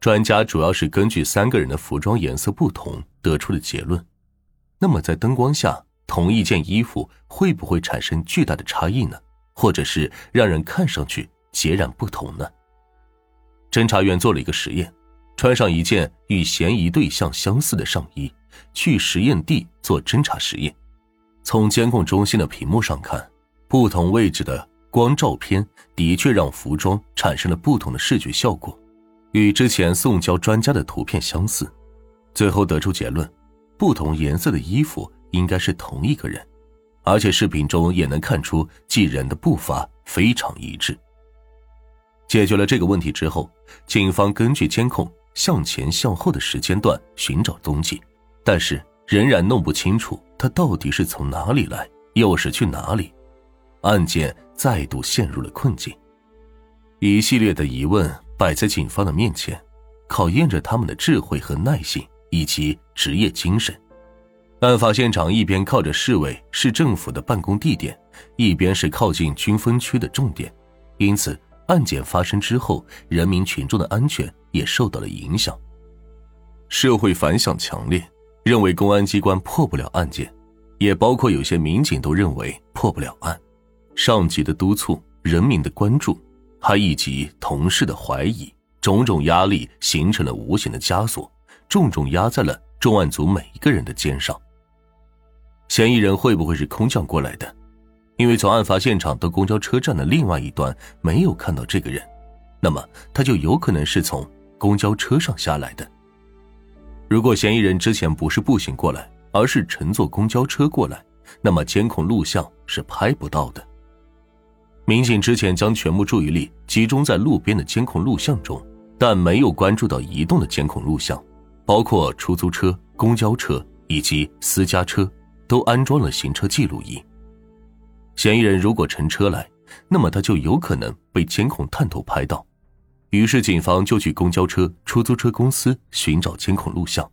专家主要是根据三个人的服装颜色不同得出的结论。那么在灯光下，同一件衣服会不会产生巨大的差异呢？或者是让人看上去截然不同呢？侦查员做了一个实验，穿上一件与嫌疑对象相似的上衣，去实验地做侦查实验。从监控中心的屏幕上看，不同位置的光照片的确让服装产生了不同的视觉效果。与之前送交专家的图片相似，最后得出结论：不同颜色的衣服应该是同一个人，而且视频中也能看出几人的步伐非常一致。解决了这个问题之后，警方根据监控向前向后的时间段寻找踪迹，但是仍然弄不清楚他到底是从哪里来，又是去哪里，案件再度陷入了困境。一系列的疑问。摆在警方的面前，考验着他们的智慧和耐性以及职业精神。案发现场一边靠着市委市政府的办公地点，一边是靠近军分区的重点，因此案件发生之后，人民群众的安全也受到了影响。社会反响强烈，认为公安机关破不了案件，也包括有些民警都认为破不了案。上级的督促，人民的关注。他以及同事的怀疑，种种压力形成了无形的枷锁，重重压在了重案组每一个人的肩上。嫌疑人会不会是空降过来的？因为从案发现场到公交车站的另外一端没有看到这个人，那么他就有可能是从公交车上下来的。如果嫌疑人之前不是步行过来，而是乘坐公交车过来，那么监控录像是拍不到的。民警之前将全部注意力集中在路边的监控录像中，但没有关注到移动的监控录像，包括出租车、公交车以及私家车，都安装了行车记录仪。嫌疑人如果乘车来，那么他就有可能被监控探头拍到。于是警方就去公交车、出租车公司寻找监控录像，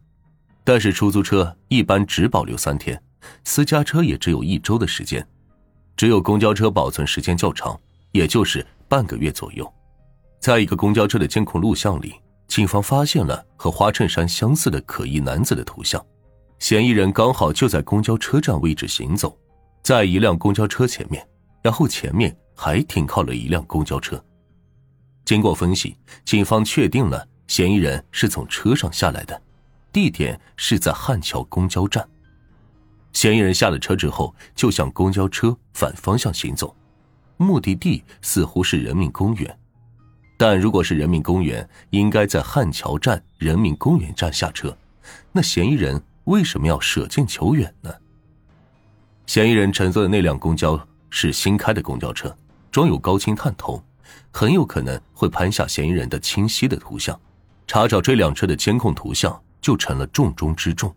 但是出租车一般只保留三天，私家车也只有一周的时间。只有公交车保存时间较长，也就是半个月左右。在一个公交车的监控录像里，警方发现了和花衬衫相似的可疑男子的图像。嫌疑人刚好就在公交车站位置行走，在一辆公交车前面，然后前面还停靠了一辆公交车。经过分析，警方确定了嫌疑人是从车上下来的，地点是在汉桥公交站。嫌疑人下了车之后，就向公交车反方向行走，目的地似乎是人民公园。但如果是人民公园，应该在汉桥站人民公园站下车。那嫌疑人为什么要舍近求远呢？嫌疑人乘坐的那辆公交是新开的公交车，装有高清探头，很有可能会拍下嫌疑人的清晰的图像。查找这辆车的监控图像，就成了重中之重。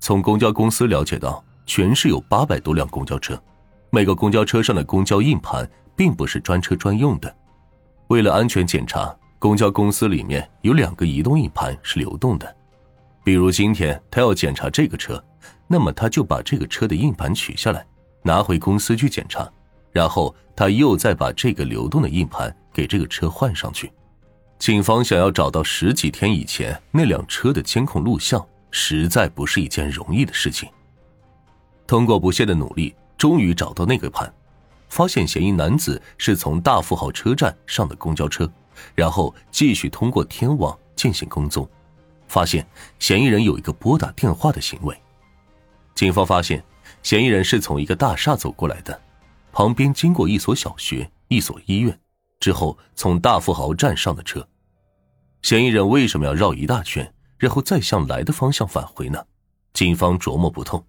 从公交公司了解到，全市有八百多辆公交车，每个公交车上的公交硬盘并不是专车专用的。为了安全检查，公交公司里面有两个移动硬盘是流动的。比如今天他要检查这个车，那么他就把这个车的硬盘取下来，拿回公司去检查，然后他又再把这个流动的硬盘给这个车换上去。警方想要找到十几天以前那辆车的监控录像。实在不是一件容易的事情。通过不懈的努力，终于找到那个盘，发现嫌疑男子是从大富豪车站上的公交车，然后继续通过天网进行跟踪，发现嫌疑人有一个拨打电话的行为。警方发现，嫌疑人是从一个大厦走过来的，旁边经过一所小学、一所医院，之后从大富豪站上的车。嫌疑人为什么要绕一大圈？然后再向来的方向返回呢？警方琢磨不透。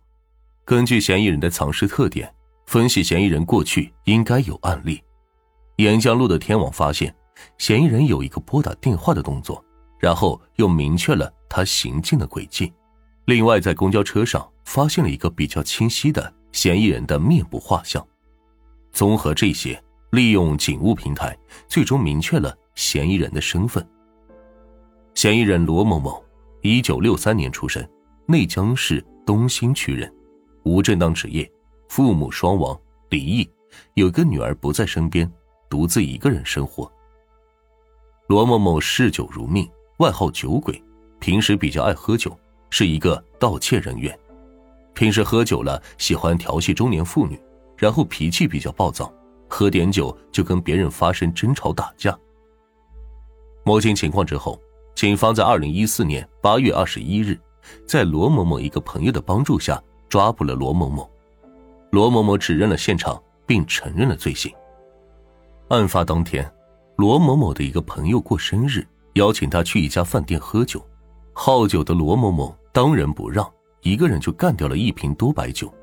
根据嫌疑人的藏尸特点，分析嫌疑人过去应该有案例。沿江路的天网发现，嫌疑人有一个拨打电话的动作，然后又明确了他行进的轨迹。另外，在公交车上发现了一个比较清晰的嫌疑人的面部画像。综合这些，利用警务平台，最终明确了嫌疑人的身份。嫌疑人罗某某。一九六三年出生，内江市东兴区人，无正当职业，父母双亡，离异，有个女儿不在身边，独自一个人生活。罗某某嗜酒如命，外号酒鬼，平时比较爱喝酒，是一个盗窃人员。平时喝酒了，喜欢调戏中年妇女，然后脾气比较暴躁，喝点酒就跟别人发生争吵打架。摸清情况之后，警方在二零一四年八月二十一日，在罗某某一个朋友的帮助下抓捕了罗某某。罗某某指认了现场，并承认了罪行。案发当天，罗某某的一个朋友过生日，邀请他去一家饭店喝酒。好酒的罗某某当仁不让。一个人就干掉了一瓶多白酒，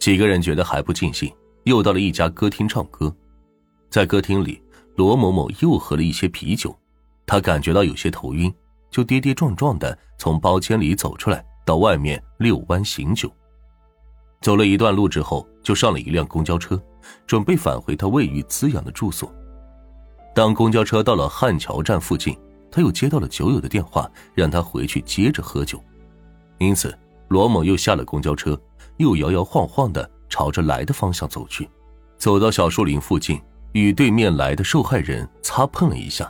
几个人觉得还不尽兴，又到了一家歌厅唱歌。在歌厅里，罗某某又喝了一些啤酒，他感觉到有些头晕，就跌跌撞撞的从包间里走出来，到外面遛弯醒酒。走了一段路之后，就上了一辆公交车，准备返回他位于资阳的住所。当公交车到了汉桥站附近，他又接到了酒友的电话，让他回去接着喝酒，因此。罗某又下了公交车，又摇摇晃晃的朝着来的方向走去，走到小树林附近，与对面来的受害人擦碰了一下。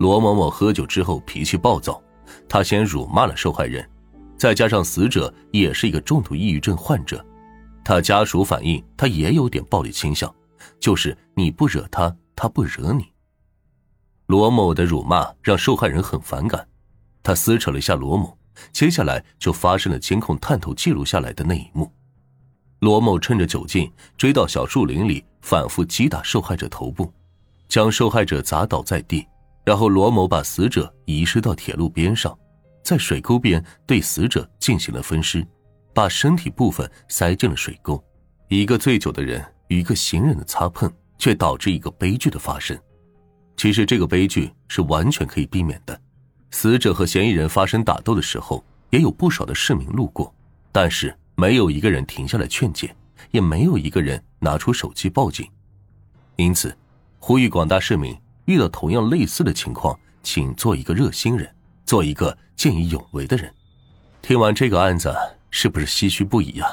罗某某喝酒之后脾气暴躁，他先辱骂了受害人，再加上死者也是一个重度抑郁症患者，他家属反映他也有点暴力倾向，就是你不惹他，他不惹你。罗某的辱骂让受害人很反感，他撕扯了一下罗某。接下来就发生了监控探头记录下来的那一幕：罗某趁着酒劲追到小树林里，反复击打受害者头部，将受害者砸倒在地。然后罗某把死者移尸到铁路边上，在水沟边对死者进行了分尸，把身体部分塞进了水沟。一个醉酒的人与一个行人的擦碰，却导致一个悲剧的发生。其实这个悲剧是完全可以避免的。死者和嫌疑人发生打斗的时候，也有不少的市民路过，但是没有一个人停下来劝解，也没有一个人拿出手机报警。因此，呼吁广大市民遇到同样类似的情况，请做一个热心人，做一个见义勇为的人。听完这个案子，是不是唏嘘不已啊？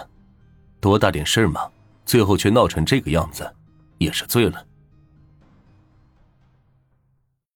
多大点事儿嘛，最后却闹成这个样子，也是醉了。